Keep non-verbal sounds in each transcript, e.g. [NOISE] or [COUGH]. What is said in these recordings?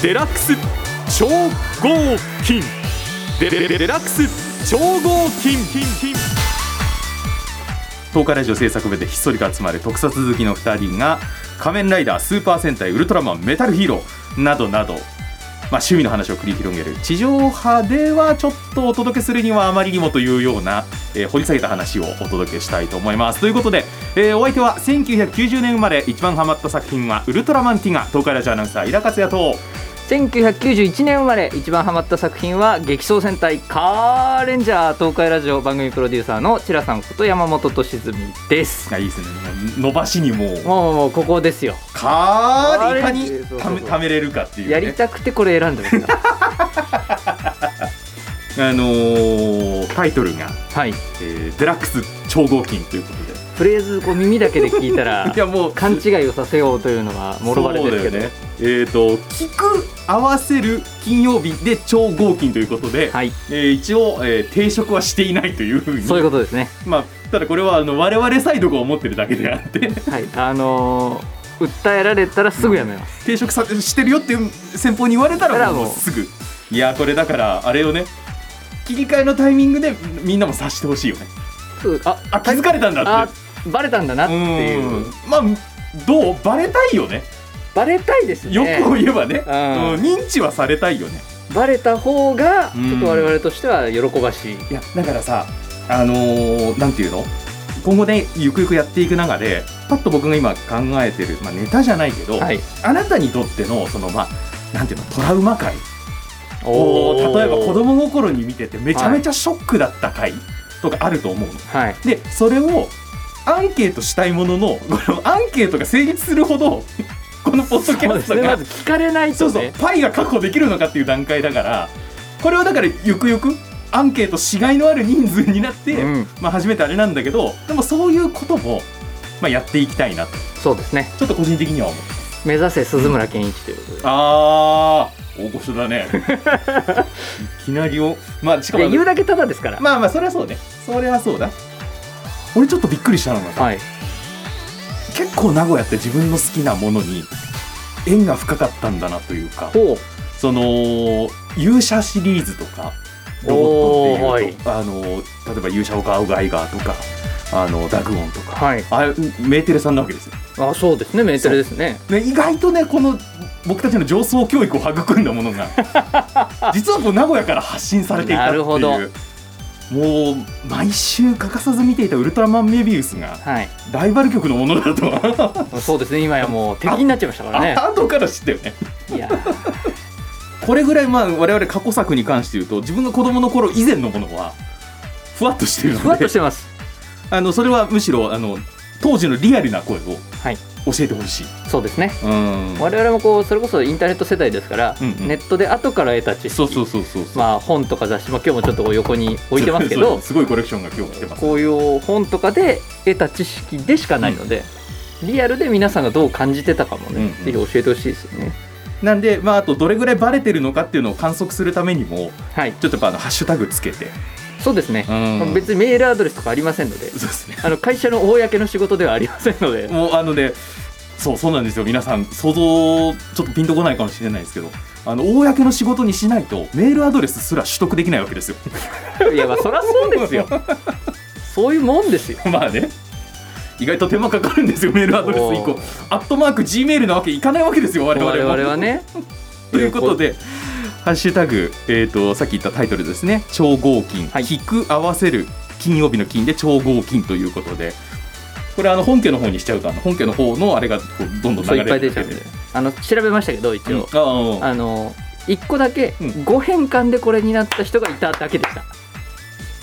デラックス超合金。デデデデラックス超合金。東海ラジオ制作部でひっそりと集まる特撮好きの2人が仮面ライダースーパー戦隊ウルトラマンメタルヒーロー。などなど。まあ、趣味の話を繰り広げる。地上波ではちょっとお届けするにはあまりにもというような、えー掘り下げた話をお届けしたいと思います。ということで、えーお相手は1990年生まれ一番ハマった作品はウルトラマンティガ東海ラジオアナウンサー井田克也と。1991年生まれ一番ハマった作品は激走戦隊カーレンジャー東海ラジオ番組プロデューサーのチラさんこと山本俊純です。あいいですね。伸ばしにもうもうもうここですよ。かーでいかにためためれるかっていう、ね、やりたくてこれ選んでますかあのータイトルが、はい。えーデラックス超合金ということで。フレーズこう耳だけで聞いたら [LAUGHS] いやもう勘違いをさせようというのがもろバレですけど、ね。えー、と聞く合わせる金曜日で超合金ということで、はい。えー一応、えー定食はしていないというふうに。そういうことですね。まあ、ただこれはあの我々サイドが思ってるだけであって。はい。あのー訴えられたらすぐやめます。[LAUGHS] 定食さしてるよっていう先方に言われたらもうすぐ。いやこれだからあれをね。切り替えのタイミングでみんなも察してほしいよね。ああ気づかれたんだあって。バレたんだなっていう。うん。まあどう？バレたいよねバレたいですね。欲を言えばね、うん。うん認知はされたいよね。バレた方がうん。ちょっと我々としては喜ばしい、いやだからさあのーなんていうの？今後ねゆくゆくやっていく中でパッと僕が今考えてる、まあ、ネタじゃないけど、はい。あなたにとってのそのまあなんていうの？トラウマ回おー。例えば子供心に見ててめちゃめちゃショックだった回とかあると思うの。はい。でそれをアンケートしたいもののこのアンケートが成立するほどこのポッドキャストが。まず聞かれないそうそう。とねパイが確保できるのかっていう段階だからこれはだからゆくゆくアンケートしがいのある人数になって、うん。まあ、初めてあれなんだけどでもそういうことも、まあ、やっていきたいなと。そうですね。ちょっと個人的には思う。目指せ鈴村健一ということで、あー大御所だね。いきなりをまあしかも言うだけただですから、まあまあそれはそうね。それはそうだ。俺ちょっとびっくりしたのがさ、はい結構名古屋って自分の好きなものに縁が深かったんだなというかその勇者シリーズとかロボットっていうと、あの例えば勇者オカウガイガーとかあのダグオンとか、はい。あれメーテレさんなわけですよ、あそうですねメーテレですね。ね、意外とねこの僕たちの上層教育を育んだものが [LAUGHS] 実はこう名古屋から発信されていたっていう。なるほどもう毎週欠かさず見ていたウルトラマンメビウスがはい。ライバル局のものだと。は [LAUGHS] そうですね。今やもう敵になっちゃいましたからねあ後から知ったよね。いや。[LAUGHS] これぐらいまあ我々過去作に関して言うと自分が子供の頃以前のものはふわっとしてるので。ふわっとしてます。あのそれはむしろあの当時のリアルな声をはい教えてほしい、そうですね。うん。我々もこうそれこそインターネット世代ですから、うんうん。ネットで後から得た知識。そうそうそうそうまあ本とか雑誌も今日もちょっと横に置いてますけどすごいコレクションが今日来てますこういう本とかで得た知識でしかないので、リアルで皆さんがどう感じてたかもね、うんうん。ぜひ教えてほしいですよね。なんでまああとどれぐらいバレてるのかっていうのを観測するためにもはい、ちょっとやっぱあのハッシュタグつけて、そうですね。うん。別にメールアドレスとかありませんので、そうですね。あの会社の公の仕事ではありませんので、[LAUGHS] もうあのねそうそうなんですよ。皆さん想像ちょっとピンとこないかもしれないですけど。あの公の仕事にしないとメールアドレスすら取得できないわけですよ。[LAUGHS] いやまあそりゃそうですよ。そういうもんですよ。[LAUGHS] まあね。意外と手間かかるんですよメールアドレス1個。アットマーク Gmail なわけいかないわけですよ我々我も々はね。ということでハッシュタグ、えー、とさっき言ったタイトルですね。超合金、はい。聞く合わせる金曜日の金で超合金ということで。これあの本家の方にしちゃうと本家の方のあれがどんどん流れいっぱい出ちゃうんで、あの調べましたけど一応、うん。あの一個だけうん。5変換でこれになった人がいただけでした。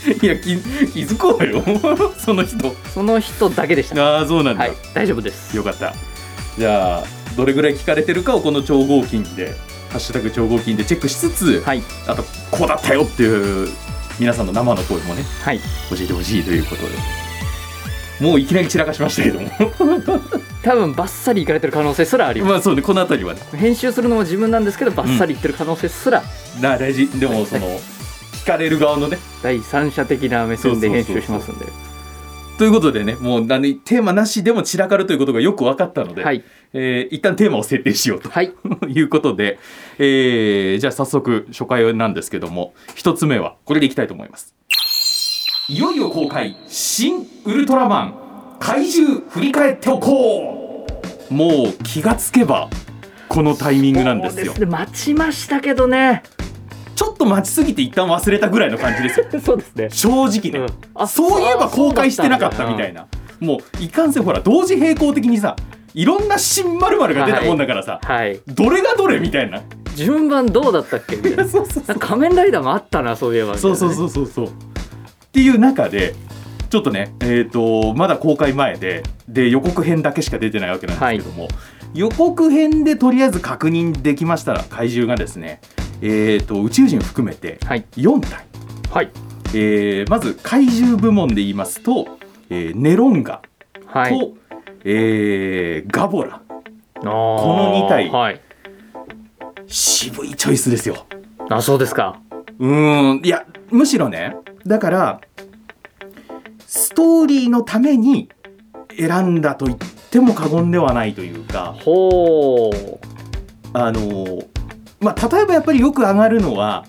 いや気気づこうよ。[LAUGHS] その人。その人だけでした。ああそうなんだ、はい、大丈夫です。よかった。じゃあどれぐらい聞かれてるかをこの超合金で「ハッシュタグ超合金」でチェックしつつ、はい、あとこうだったよっていう皆さんの生の声もねはい、教えてほしいということで。もういきなり散らかしましたけども。[LAUGHS] 多分バッサリいかれてる可能性すらあります。まあそうね。この辺りはね。編集するのも自分なんですけど、バッサリいってる可能性すら、な大事。でもその聞かれる側のね。第三者的な目線で編集しますんで。ということでねもうあのテーマなしでも散らかるということがよく分かったので、はい。えー一旦テーマを設定しようとはい。[LAUGHS] いうことで、えーじゃあ早速初回なんですけども一つ目はこれでいきたいと思います。いよいよ公開「新ウルトラマン怪獣振り返っておこう」もう気がつけばこのタイミングなんですよ。ね待ちましたけどね。ちょっと待ちすぎて一旦忘れたぐらいの感じですよ。[LAUGHS] そうですね。正直ね、うん。あそういえば公開してなかったみたいな。もういかんせんほら同時並行的にさいろんな新〇〇が出たもんだからさ、はい。どれがどれみたいな順番どうだったっけ？みたいな。[LAUGHS] そうそうなんか仮面ライダーもあったなそういえばね。そうそうそうそうそう。っていう中でちょっとねえっ、とまだ公開前でで予告編だけしか出てないわけなんですけども、予告編でとりあえず確認できましたら怪獣がですねえっ、と宇宙人含めてはい。4体、はい。えーまず怪獣部門で言いますと、えーネロンガと、はい。えーガボラ。このの二体。はい渋いチョイスですよ。あそうですか。うーん。いやむしろねだからストーリーのために選んだと言っても過言ではないというかほう。あのまあ例えばやっぱりよく上がるのは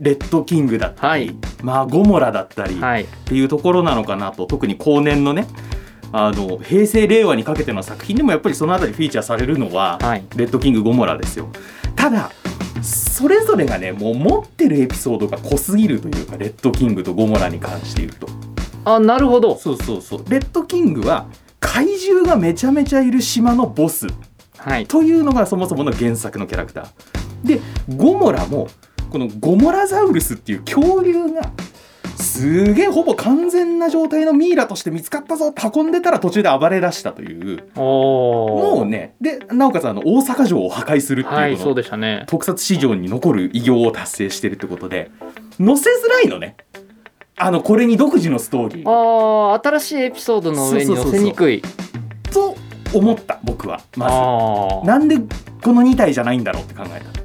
レッドキングだったり、はい。まあゴモラだったりっはい。ていうところなのかなと特に後年のねあの平成令和にかけての作品でもやっぱりそのあたりフィーチャーされるのは、はい。レッドキングゴモラですよただそれぞれがねもう持ってるエピソードが濃すぎるというかレッドキングとゴモラに関して言うと。あなるほど。そうそうそう。レッドキングは怪獣がめちゃめちゃいる島のボス。はい。というのがそもそもの原作のキャラクター。でゴモラもこのゴモラザウルスっていう恐竜がすげえほぼ完全な状態のミイラとして見つかったぞ。運んでたら途中で暴れ出したという。おもうねでなおかつあの大阪城を破壊するっていうこの、はいそうでしたね。特撮史上に残る偉業を達成してるってことで載せづらいのね。あのこれに独自のストーリー。あー新しいエピソードの上に載せにくい。と思った僕はまあずなんでこの2体じゃないんだろうって考えた時。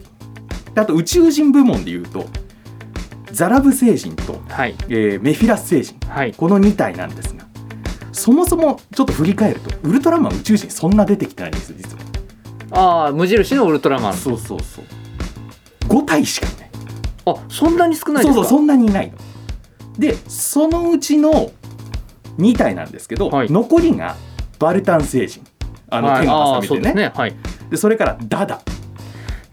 であと宇宙人部門でいうとザラブ星人と、あはい。えーメフィラス星人はい。この2体なんですがそもそもちょっと振り返るとウルトラマン宇宙人そんな出てきてないんですよ実は。ああ無印のウルトラマン。そうそうそう。5体しかいない。あそんなに少ないですか？そうそうそんなにいないの。でそのうちの2体なんですけど、はい。残りがバルタン星人。あのはい。手があーそうでねね。はい。でそれからダダ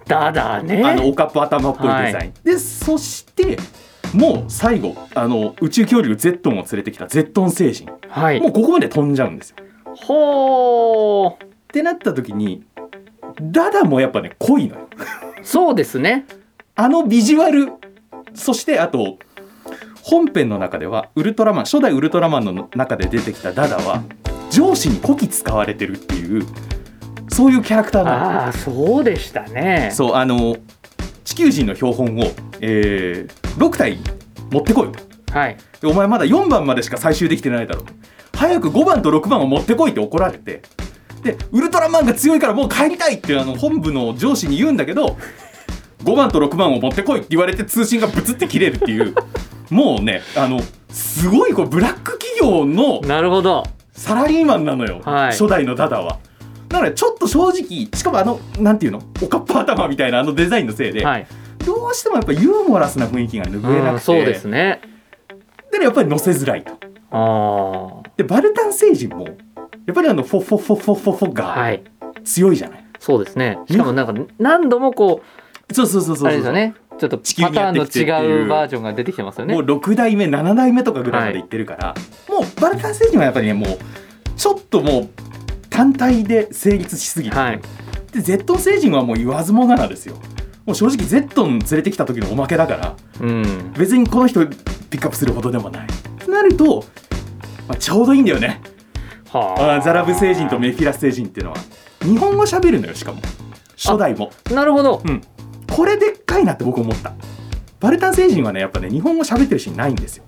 だだね。あのおかっぽ頭っぽいデザイン、はい。でそしてもう最後あの宇宙恐竜ゼットンを連れてきたゼットン星人はい。もうここまで飛んじゃうんですよ。ほー。ってなった時にダダもやっぱね濃いのよ。そうですね。あのビジュアル。そしてあと本編の中ではウルトラマン初代ウルトラマンの中で出てきたダダは上司にこき使われてるっていうそういうキャラクターなの。ああそうでしたね。そうあの地球人の標本を、えー6体持ってこい。とはい。でお前まだ4番までしか最終できてないだろう。早く5番と6番を持ってこいって怒られて。でウルトラマンが強いからもう帰りたいってあの本部の上司に言うんだけど5番と6番を持ってこいって言われて通信がブツって切れるっていう。もうねあのすごいこうブラック企業のなるほど。サラリーマンなのよ、はい。初代のダダは。だからちょっと正直しかもあのなんていうの？おかっぱ頭みたいなあのデザインのせいで、はい。どうしてもやっぱユーモラスな雰囲気が拭えなくて、うんそうですね。でやっぱり乗せづらいと。あでバルタン星人もやっぱりあのフォフォフォフォフォフォがい。強いじゃない？そうですね。しかもなんか何度もこそうそうそうそうう。あれですよね。ちょっとパターンの違うバージョンが出てきてますよね。もう6代目7代目とかぐらいまでいってるから、もうバルタン星人はやっぱりねもうちょっともう単体で成立しすぎて、はい。でゼットン星人はもう言わずもがなですよ。もう正直ゼットン連れてきた時のおまけだから。うん。別にこの人ピックアップするほどでもない。となると、まあ、ちょうどいいんだよね。はあ。ーザラブ星人とメフィラス星人っていうのは。日本語喋るのよしかも。初代も。なるほど。うん。これでっかいなって僕思った。バルタン星人はねやっぱね日本語喋ってるシーンないんですよ。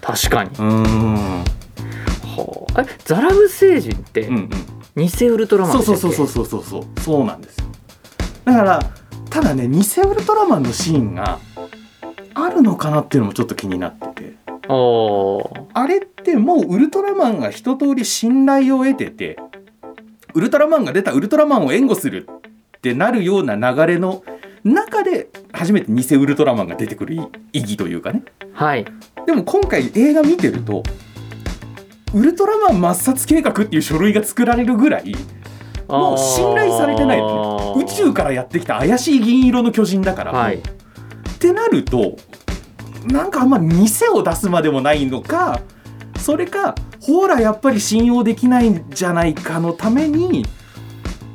確かに。うーん。はあえザラブ星人ってうんうん。偽ウルトラマンそうそうそうそうそうそうそう。そうなんですよ。だからただね偽ウルトラマンのシーンがあるのかなっていうのもちょっと気になってて。あれっでもうウルトラマンが一通り信頼を得ててウルトラマンが出たウルトラマンを援護するってなるような流れの中で初めて偽ウルトラマンが出てくる意義というかね。はい。でも今回映画見てるとウルトラマン抹殺計画っていう書類が作られるぐらいもう信頼されてない。宇宙からやってきた怪しい銀色の巨人だから、はい。ってなるとなんかあんま店を出すまでもないのかそれかほらやっぱり信用できないんじゃないかのために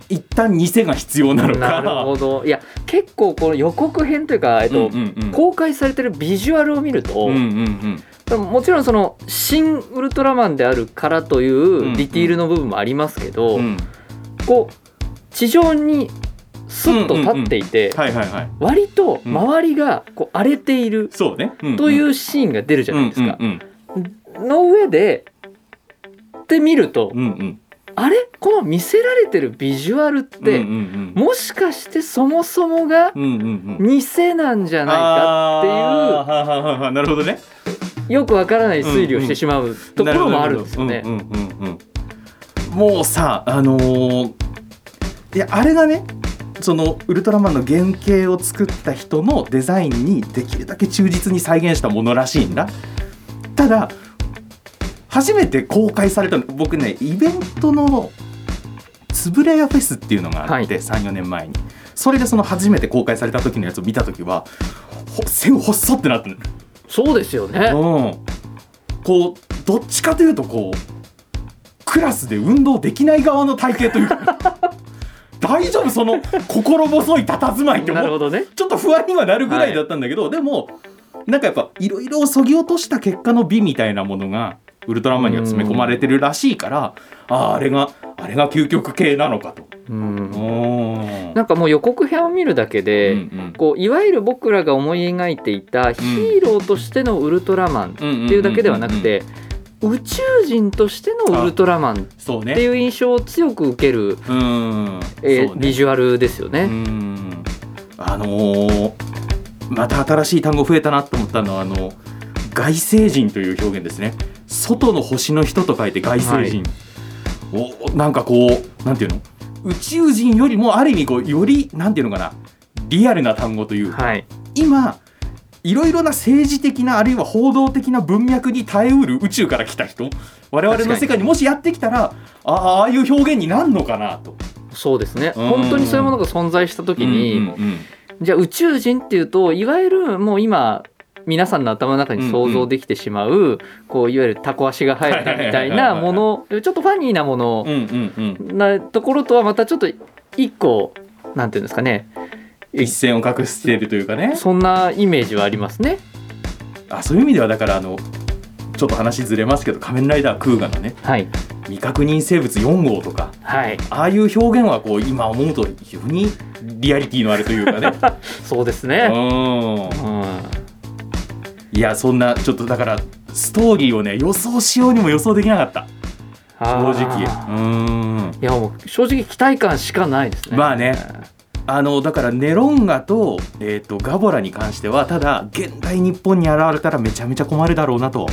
一旦偽が必要なのか。なるほど。いや結構この予告編というか、えっとうんうんうん。公開されてるビジュアルを見ると、うんうんうんもちろんその新ウルトラマンであるからといんうディティールの部分もありますけど、うん。こう地上にスッと立っていて、割と周りがこう荒れているというシーンが出るじゃないですか。の上でって見ると、あれ？この見せられてるビジュアルって、もしかしてそもそもが偽なんじゃないかっていうなるほどねよくわからない推理をしてしまうところもあるんですよね。もうさあのーいやあれがねそのウルトラマンの原型を作った人のデザインにできるだけ忠実に再現したものらしいんだ。ただ初めて公開されたの僕ねイベントのつぶれやフェスっていうのがあって、はい34年前に。それでその初めて公開された時のやつを見た時は線細ってなったのそうですよね。うん、こうどっちかというとこうクラスで運動できない側の体型というか [LAUGHS] 大丈夫その心細い佇まいって思うね。ちょっと不安にはなるぐらいだったんだけど、でもなんかやっぱいろいろそぎ落とした結果の美みたいなものがウルトラマンには詰め込まれてるらしいからあああれがあれが究極系なのかと。うんうんなんかもう予告編を見るだけで、うんうん。こういわゆる僕らが思い描いていたヒーローとしてのウルトラマンっていうだけではなくて宇宙人としてのウルトラマンっそうね。ていう印象を強く受ける、うん。えーね。ビジュアルですようね。ん。あのーまた新しい単語増えたなと思ったのはあの外星人という表現ですね。外の星の人と書いて外星人、おなんかこうなんていうの？宇宙人よりもある意味こうよりなんていうのかなリアルな単語というか、はい、今いろいろな政治的なあるいは報道的な文脈に耐えうる宇宙から来た人我々の世界にもしやってきたらああいう表現になるのかなと。そうですね。うん。本当にそういうものが存在した時に、うんうんうん。じゃあ宇宙人っていうといわゆるもう今皆さんの頭の中に想像できてしまう、こういわゆるタコ足が生えたみたいなものちょっとファニーなものうんうんうん。なところとはまたちょっと一個なんていうんですかね。一線を画しているというかね。そんなイメージはありますね。あそういう意味ではだからあのちょっと話ずれますけど「仮面ライダークーガ」のねはい、未確認生物4号とかはい、ああいう表現はこう今思うと非常にリアリティのあるというかね。[LAUGHS] そうですね。うん。うんいやそんなちょっとだからストーリーをね予想しようにも予想できなかった。正直。うん。いやもう正直期待感しかないですね。まあね。あのだからネロンガと,、えー、とガボラに関してはただ現代日本に現れたらめちゃめちゃ困るだろうなと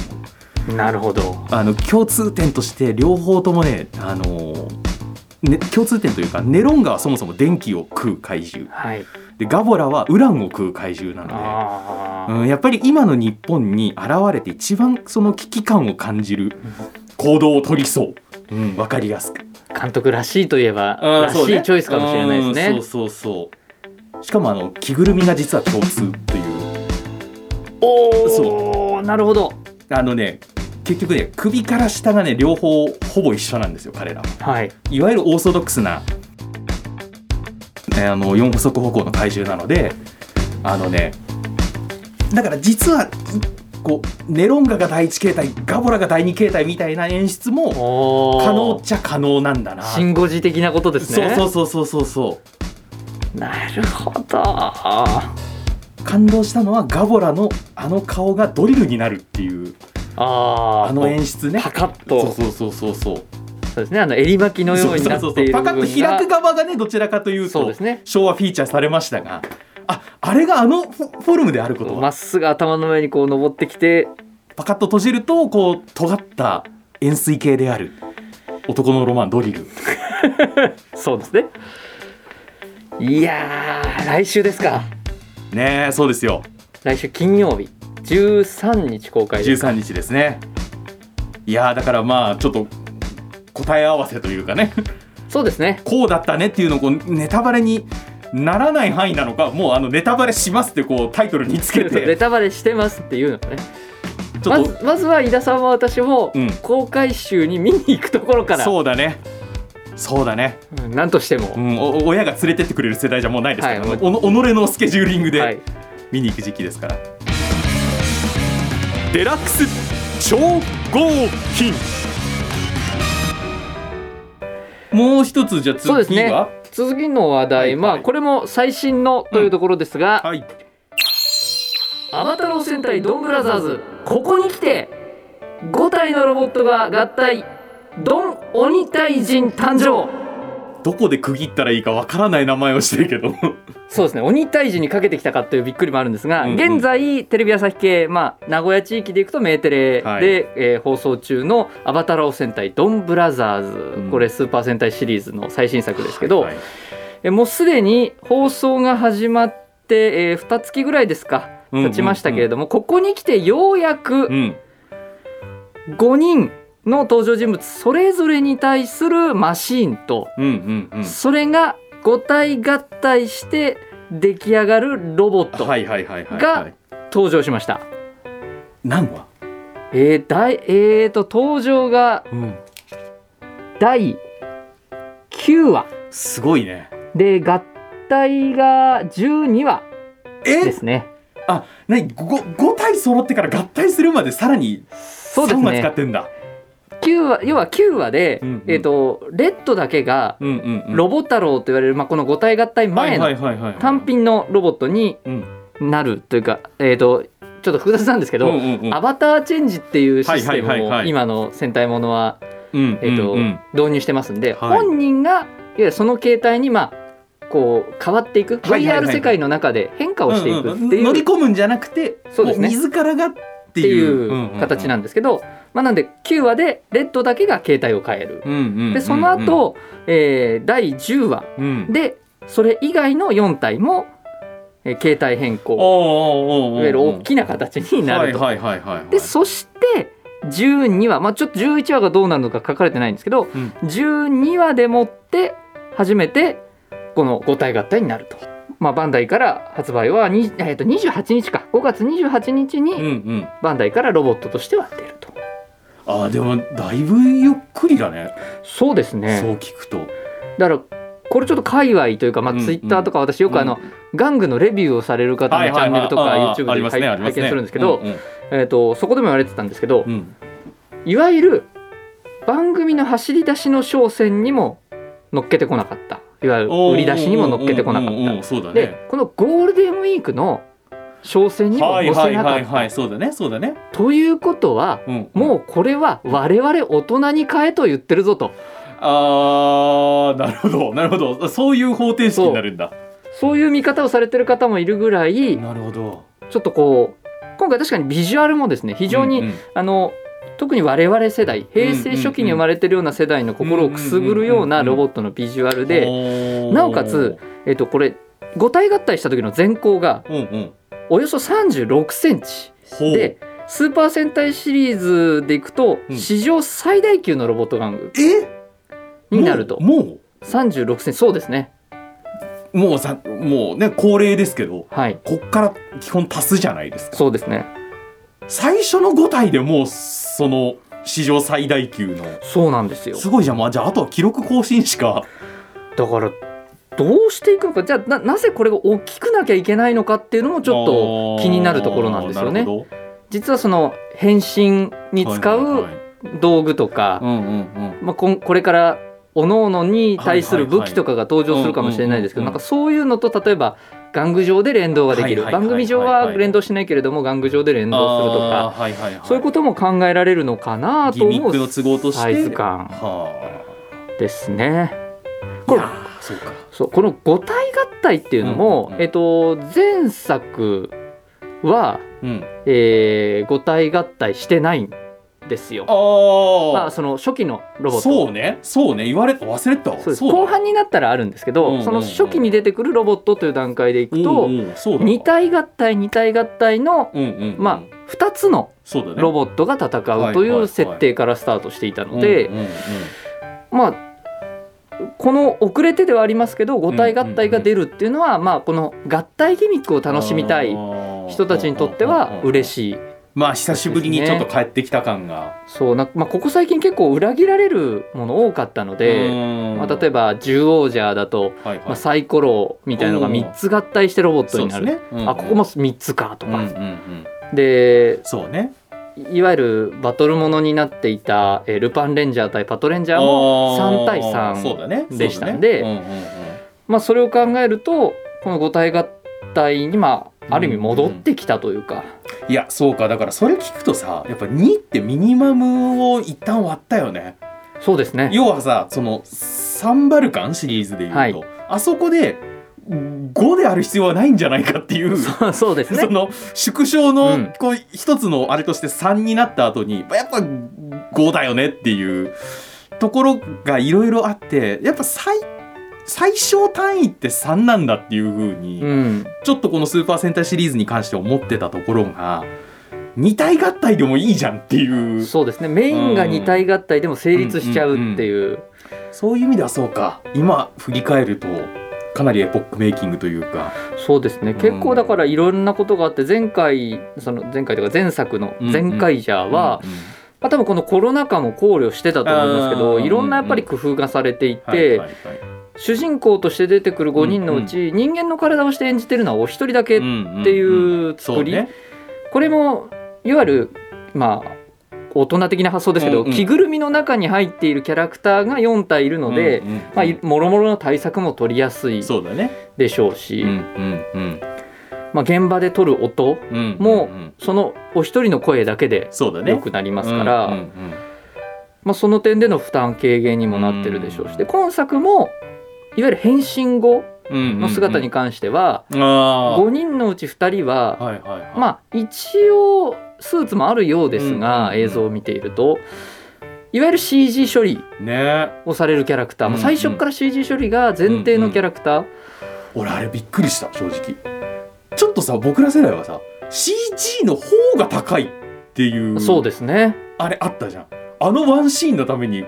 なるほど。あの共通点として両方ともね,、あのね共通点というかネロンガはそもそも電気を食う怪獣。はい。でガボラはウランを食う怪獣なのあで、うん、やっぱり今の日本に現れて一番その危機感を感じる行動を取りそう、うん、分かりやすく。あ、監督らしいといえばらしいチョイスかもしれないですね。うんそうそうそうしかもあの着ぐるみが実は共通というおそお、なるほど。あのね結局ね首から下がね両方ほぼ一緒なんですよ彼らは。はい。いわゆるオーソドックスな、えーあの四足歩行の怪獣なのであのねだから実はこうネロンガが第一形態ガボラが第二形態みたいな演出も。可能っちゃ可能なんだな。シンゴジ的なことですね。そうそうそうそうそうそうなるほど。感動したのはガボラのあの顔がドリルになるっていうああ。あの演出ね。パカッと。そうそうそうそうそう。そうですね。あの襟巻きのようになっているパカッと開くが。側がねどちらかというとね。昭和フィーチャーされましたがああれがあのフォルムであることは。まっすぐ頭の上にこう登ってきてパカッと閉じるとこう尖った円錐形である男のロマンドリル。[LAUGHS] そうですね。いやー来週ですか。ねえそうですよ。来週金曜日13日公開です。13日ですね。いやーだからまあちょっと答え合わせというかね。そうですね。こうだったねっていうのをこうネタバレにならない範囲なのかもうあのネタバレしますってこうタイトルにつけネてタバレしてますっていうのがねまずまずは井田さんも私もうん。公開週に見に行くところから、そうだね。そうだね、うんなんとしても、うん、お親が連れてってくれる世代じゃもうないですから、はい。おの己のスケジューリングではい、見に行く時期ですから、デラックス超合金。もう一つじゃあそうですね次の話題、はいはい。まあこれも最新のというところですが、はい。アバタロー戦隊ドンブラザーズここに来て5体のロボットが合体ドン鬼退人誕生どこで区切ったらいいかわからない名前をしてるけど。そうですね。鬼退治にかけてきたかというびっくりもあるんですが、うんうん。現在テレビ朝日系、まあ、名古屋地域でいくとメーテレで、はい。えー放送中の「アバタロー戦隊ドンブラザーズ」ん。これスーパー戦隊シリーズの最新作ですけど、はいはい。えもうすでに放送が始まって、えー、2月ぐらいですか経ちましたけれども、ここに来てようやくうん。5人の登場人物それぞれに対するマシーンとうんうんうん。それが5体合体して出来上がるロボットがはい登場しました。何話？えー、第えーと登場がうん。第9話。すごいね。で合体が12話え？ですね。あ何 5, 5体揃ってから合体するまでさらに3そうです話使っね。てんだ9話要は9話で、うんうんえーとレッドだけがうんうんうん。ロボ太郎と言われる、まあ、この5体合体前の単品のロボットにうん。なるというか、えー、とちょっと複雑なんですけど、うんうんうん。アバターチェンジっていうシステムを今の戦隊ものは、うんえーとうん。うん導入してますんで、はい。本人がいわゆるその形態にまあこう変わっていく、VR 世界の中で変化をしていくってうんうんいう,、乗り込むんじゃなくてそうですね。も自らがっていいうう形なんですけど、まあ、なんで9話でレッドだけが形態を変える。うんうんでその後、えー第10話うん。でそれ以外の4体も、えー形態変更。いわゆる大きな形になると。はいはいはいはいはい。でそして12話、まあ、ちょっと11話がどうなるのか書かれてないんですけど、うん。12話でもって初めてこの5体合体になると。まあ、バンダイから発売はに、えー、と28日か。5月28日にん。バンダイからロボットとしては出ると。あーでもだいぶゆっくりだね。そうですそうね聞くと。だからこれちょっと界隈というか、まあツイッターとか私よくあの、玩具のレビューをされる方のチャンネルとか YouTube で拝見するんですけど、えー、とそこでも言われてたんですけど、うん。いわゆる番組の走り出しの商戦にも乗っけてこなかった。いわゆる売り出しにも乗っけてこなかった。でこのゴールデンウィークの商戦にも載せなかはいはい。ったそうだねそうだね。ということはうんもうこれは我々大人に変えと言ってるぞと。あーなるほどなるほど。そういう方程式になるんだ。そういう見方をされてる方もいるぐらいなるほど。ちょっとこう今回確かにビジュアルもですね非常に、うんうん。あの特に我々世代平成初期に生まれてるような世代の心をくすぐるようなロボットのビジュアルで、でなおかつ、えっと、これ5体合体した時の全高がうんうんおよそ36センチ。でスーパー戦隊シリーズでいくとうん。史上最大級のロボット玩具。え？になると。もう？も36センチ。そうですね。うもうさもうね恒例ですけどはい。こっから基本足すじゃないですか。そうですね。最初の5体でもうその史上最大級の。そうなんですよ。すごいじゃん、まあ、じゃああとは記録更新しか。だからどうしていくのかじゃあななぜこれが大きくなきゃいけないのかっていうのもちょっと気になるところなんですよね。実はその変身にど使うはい道具とか、これから各々に対する武器とかが登場するかもしれないですけど、なんかそういうのと例えば玩具上で連動ができる、番組上は連動しないけれども玩具上で連動するとか、そういうことも考えられるのかなと思うサイズ感。はですね。あこれそうか。そうこの五体合体っていうのも、うんうんうん。えっと、前作はうん、えー、五体合体してないんですよ。あまあ、その初期のロボット。そうね。そうね。言われた忘れてた後半になったらあるんですけど、うんうんうん。その初期に出てくるロボットという段階でいくと、うんうん。そうだわ二体合体二体合体の、うんうんうん。まあ、2つのロボットが戦うとはいう設定からスタートしていたので、まあこの遅れてではありますけど五体合体が出るっていうのは、まあ、この合体ギミックを楽しみたい人たちにとっては嬉いしい。まあ久しぶりにちょっと帰ってきた感が、そうな、まあ、ここ最近結構裏切られるもの多かったので、まあ、例えば獣王者だと、ば、はいはい。まあ、サイコロみたいなのが3つ合体してロボットになる、ね。うんうん。あここも3つかとか、うんうんうん。でそうねいわゆるバトルものになっていた、えールパンレンジャー対パトレンジャーも3対3そうだね。でしたんでそれを考えるとこの五体合体にまあある意味戻ってきたというか、うんうんいやそうか。だからそれ聞くとさやっぱ2ってミニマムを一旦割ったよね。そうですね。要はさそのサンバルカンシリーズでいうと、はい。あそこで5である必要はないんじゃないかっていう。そうですね。その縮小のうん。こう一つのあれとして3になった後にやっぱ5だよねっていうところがいろいろあってやっぱ最最小単位って3なんだっていう風に、うん。ちょっとこのスーパー戦隊シリーズに関して思ってたところが2体合体でもいいじゃんっていう。そうですね。メインが二体合体でも成立しちゃうっていう、そういう意味ではそうか。今振り返るとかなりエポックメイキングというか。そうですね。結構だからいろんなことがあって前回その前回というか前作の「前回ジャーは」うんうん。まあ、多分このコロナ禍も考慮してたと思いますけあどー。いろんなやっぱり工夫がされていて、主人公として出てくる5人のうち、人間の体をして演じてるのはお一人だけ、っていう作り。これもいわゆるまあ大人的な発想ですけど、うんうん。着ぐるみの中に入っているキャラクターが4体いるので、まあ、いもろもろの対策も取りやすいそうだね。でしょうし、うんうんまあ、現場で撮る音うんうんもうん。うんそのお一人の声だけでそうだね。良くなりますから、うんうんうん。まあ、その点での負担軽減にもなってるでしょうし、うんで今作もいわゆる変身後の姿に関しては、あ5人のうち2人は、あはいはいはい。まあ一応スーツもあるようですが、うん映像を見ているといわゆる CG 処理ね。をされるキャラクター、もう最初から CG 処理が前提のキャラクター、俺あれびっくりした正直。ちょっとさ僕ら世代はさ CG の方が高いっていう。そうですね。あれあったじゃん。あのワンシーンのために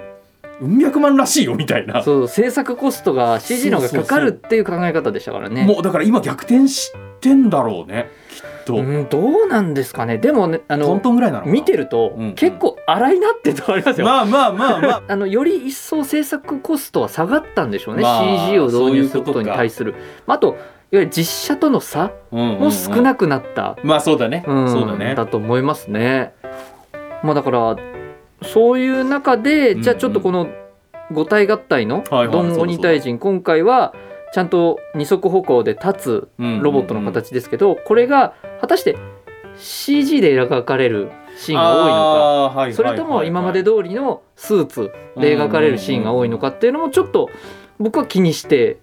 うん百万らしいよみたいな。そう制作コストが CG の方がかかるっていう考え方でしたからね。もうだから今逆転してんだろうねきっと、うん、どうなんですかね。でもねあトンのトンぐらいなの見てると、うんうん。結構荒いなってとこありますよ。まあまあまあまあ。[LAUGHS] あのより一層制作コストは下がったんでしょうね、まあ CG を導入することに対する。あといわゆる実写との差も少くなくなった、まあそうだね、うんそうだね。だと思いますね。まあだからそういう中で、じゃあちょっとこの五体合体のドンゴニ大臣今回はちゃんと二足歩行で立つロボットの形ですけど、これが果たして CG で描かれるシーンが多いのか、それとも今まで通りのスーツで描かれるシーンが多いのかっていうのもちょっと僕は気にして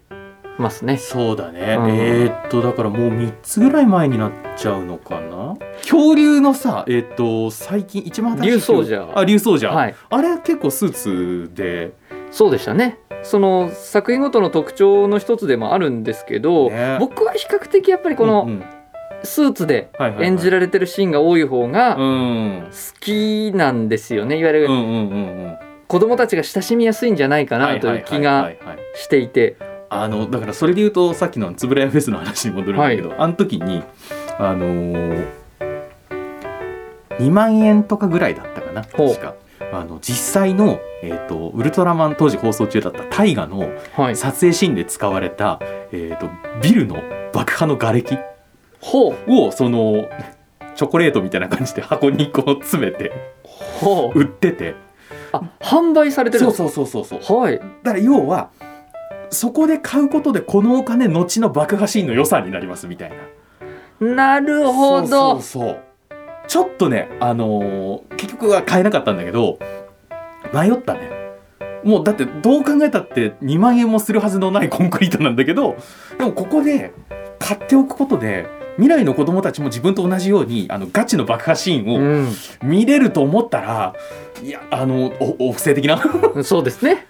ますね。そうだね、うん。えーっとだからもう3つぐらい前になっちゃうのかな？恐竜のさえーっと最近一番新しい竜奏者あ竜奏者、はい、あれ結構スーツで、そうでしたね。その作品ごとの特徴の一つでもあるんですけど、ね。僕は比較的やっぱりこのうんうん。スーツで演じられてるシーンが多い方が好うん。きなんですよね。いわゆる子供たちが親しみやすいんじゃないかなという気がしていて、あのだからそれで言うとさっきのつぶらやフェスの話に戻るんだけど、あの時にあのー、2万円とかぐらいだったかな確か。あの実際の、えー、とウルトラマン当時放送中だった大河のはい、撮影シーンで使われた、えー、とビルの爆破の瓦礫ほう。をそのチョコレートみたいな感じで箱にこう詰めて売ってて。あ販売されてるんそうそうそうそうそう。はい。だから要はそこで買うことでこのお金後の爆破シーンの予算になりますみたいな。なるほど。そうちょっとねあのー結局は買えなかったんだけど迷ったね。もうだってどう考えたって2万円もするはずのないコンクリートなんだけどでもここで買っておくことで未来の子供たちも自分と同じようにあのガチの爆破シーンを見れると思ったら、いやあのおお布施的な。[LAUGHS] そうですね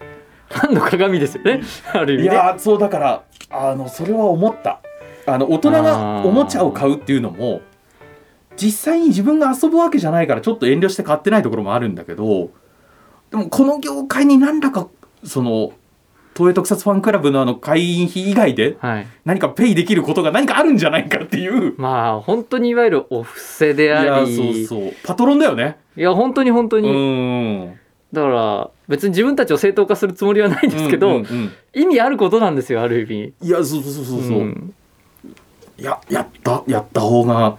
ファンの鏡ですよね。ある意味いねやそうだからあのそれは思った。あの大人がおもちゃを買うっていうのも実際に自分が遊ぶわけじゃないからちょっと遠慮して買ってないところもあるんだけどでもこの業界に何らかその東映特撮ファンクラブのあの会員費以外ではい。何かペイできることが何かあるんじゃないかっていう。まあ本当にいわゆるお布施でいあやりそうそう。パトロンだよね。いや本当に本当うに、んだから別に自分たちを正当化するつもりはないですけど、うんうんうん。意味あることなんですよある意味。いやそうそうそうそう、ん。いややったやった方が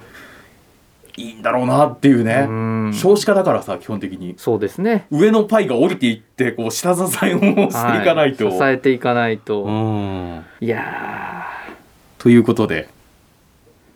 いいんだろうなっていうね、うん。少子化だからさ基本的に。そうですね。上のパイが降りていってこう下支えをしていかないと、は支えていかないと、うん。いやということで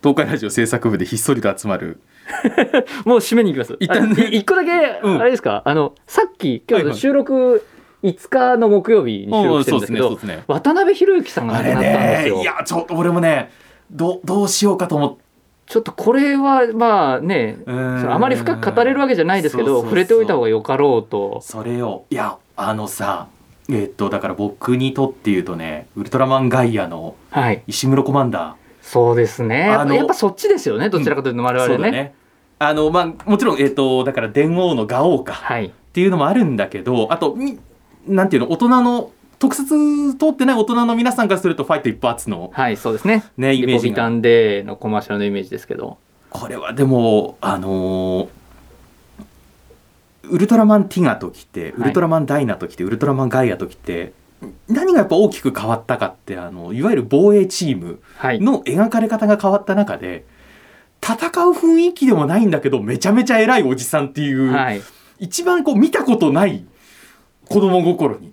東海ラジオ制作部でひっそりと集まる。ー [LAUGHS] もう締めに行きます。一旦ね。一個だけうん。あれですか、あのさっき今はいはい。日収録5日の木曜日に収録してるんですけど、ね。渡辺裕之さんがあれ亡くなったんですよ。ねいやちょっと俺もねどどうしようかと思ってちょっとこれはまあねあまり深く語れるわけじゃないですけど触れておいた方がよかろうと。それをいやあのさえっとだから僕にとって言うとねウルトラマンガイアのはい。石室コマンダーそうですね。やあのっぱやっぱそっちですよねどちらかというと我々ね,、ね。あのまあもちろんえっ、とだから電王のガオウかはい。っていうのもあるんだけどあとみなんていうの大人の特撮通ってない大人の皆さんからするとファイト一発のはいそうですね。ねイメージが。デーのコマーシャルのイメージですけど。これはでもあのーウルトラマンティガときてウルトラマンダイナときて、ウルトラマンガイアときて何がやっぱ大きく変わったかってあのいわゆる防衛チームはい。の描かれ方が変わった中で戦う雰囲気でもないんだけどめちゃめちゃ偉いおじさんっていう、はい。一番こう見たことない子供心に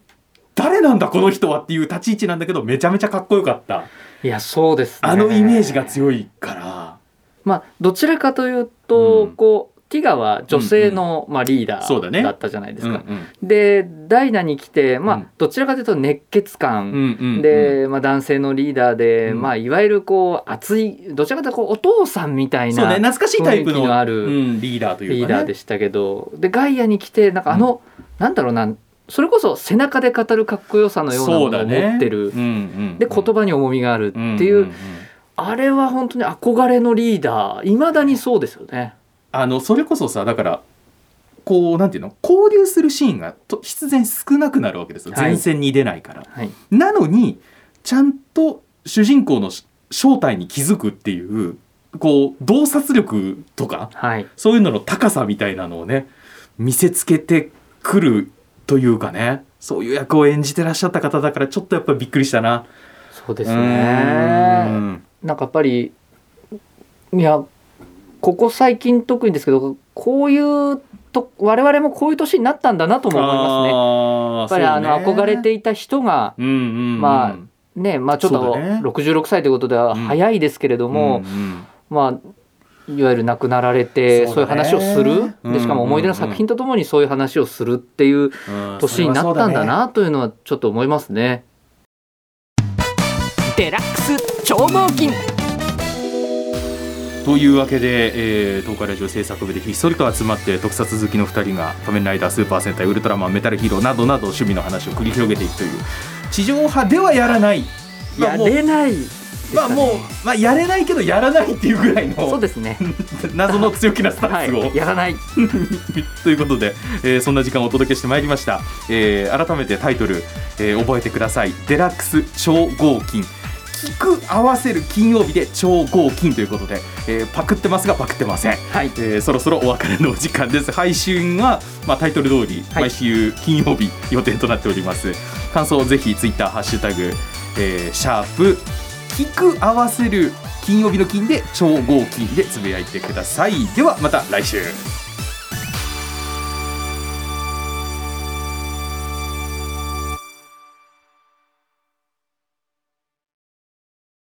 誰なんだこの人はっていう立ち位置なんだけどめちゃめちゃかっこよかった。いやそうですね。あのイメージが強いから。まあどちらかというと、うん。こうティガは女性の、まあ、リーダーだったじゃないですか。うんでダイナに来て、まあうん。どちらかというと熱血感、で、まあ、男性のリーダーで、うん。まあ、いわゆるこう熱いどちらかというとこうお父さんみたいな懐かしいタイプのあるうん、リーダーというか、ね、リーダーでしたけど、でガイアに来てなんかあの、なんだろうなそれこそ背中で語るかっこよさのようなものを持ってる、で言葉に重みがあるっていう、あれは本当に憧れのリーダーいまだにそうですよね。あのそれこそさだからこうなんていうの？交流するシーンがと必然少なくなるわけですよ。はい。前線に出ないから、はい、なのにちゃんと主人公のし正体に気づくっていうこう洞察力とかはい。そういうのの高さみたいなのをね見せつけてくるというかねそういう役を演じてらっしゃった方だからちょっとやっぱりびっくりしたな。そうですうね。ん。なんかやっぱりいやここ最近特にですけどこういうと我々もこういう年になったんだなとも思いますね。ややっぱりあの憧れていた人がうんうんうん、まあねまあちょっとそうだね。66歳ということでは早いですけれども、うんうんまあいわゆる亡くなられてそうういう話をする。うん。でしかも思い出の作品とともにそういう話をするっていううん。年になったんだなというのはちょっと思いますね。デラックス超合金というわけで、えー、東海ラジオ制作部でひっそりと集まって特撮好きの2人が「仮面ライダースーパー戦隊ウルトラマンメタルヒーロー」などなど趣味の話を繰り広げていくという。地上波ではやらない、まあやれないね。まあもう、まあ、やれないけどやらないっていうぐらいのそうですね。[LAUGHS] 謎の強気なスタはンスを、い、やらない。[LAUGHS] ということで、えーそんな時間をお届けしてまいりました、えー改めてタイトル、えー覚えてください「デラックス超合金」聞く合わせる金曜日で超合金ということで、えーパクってますがパクってません、はい。えーそろそろお別れのお時間です。[LAUGHS] 配信は、まあ、タイトル通りはい。毎週金曜日予定となっております、感想をぜひツイッターハッシュタグ、えーシャープ聞く合わせる金曜日の金で超合金でつぶやいてください。ではまた来週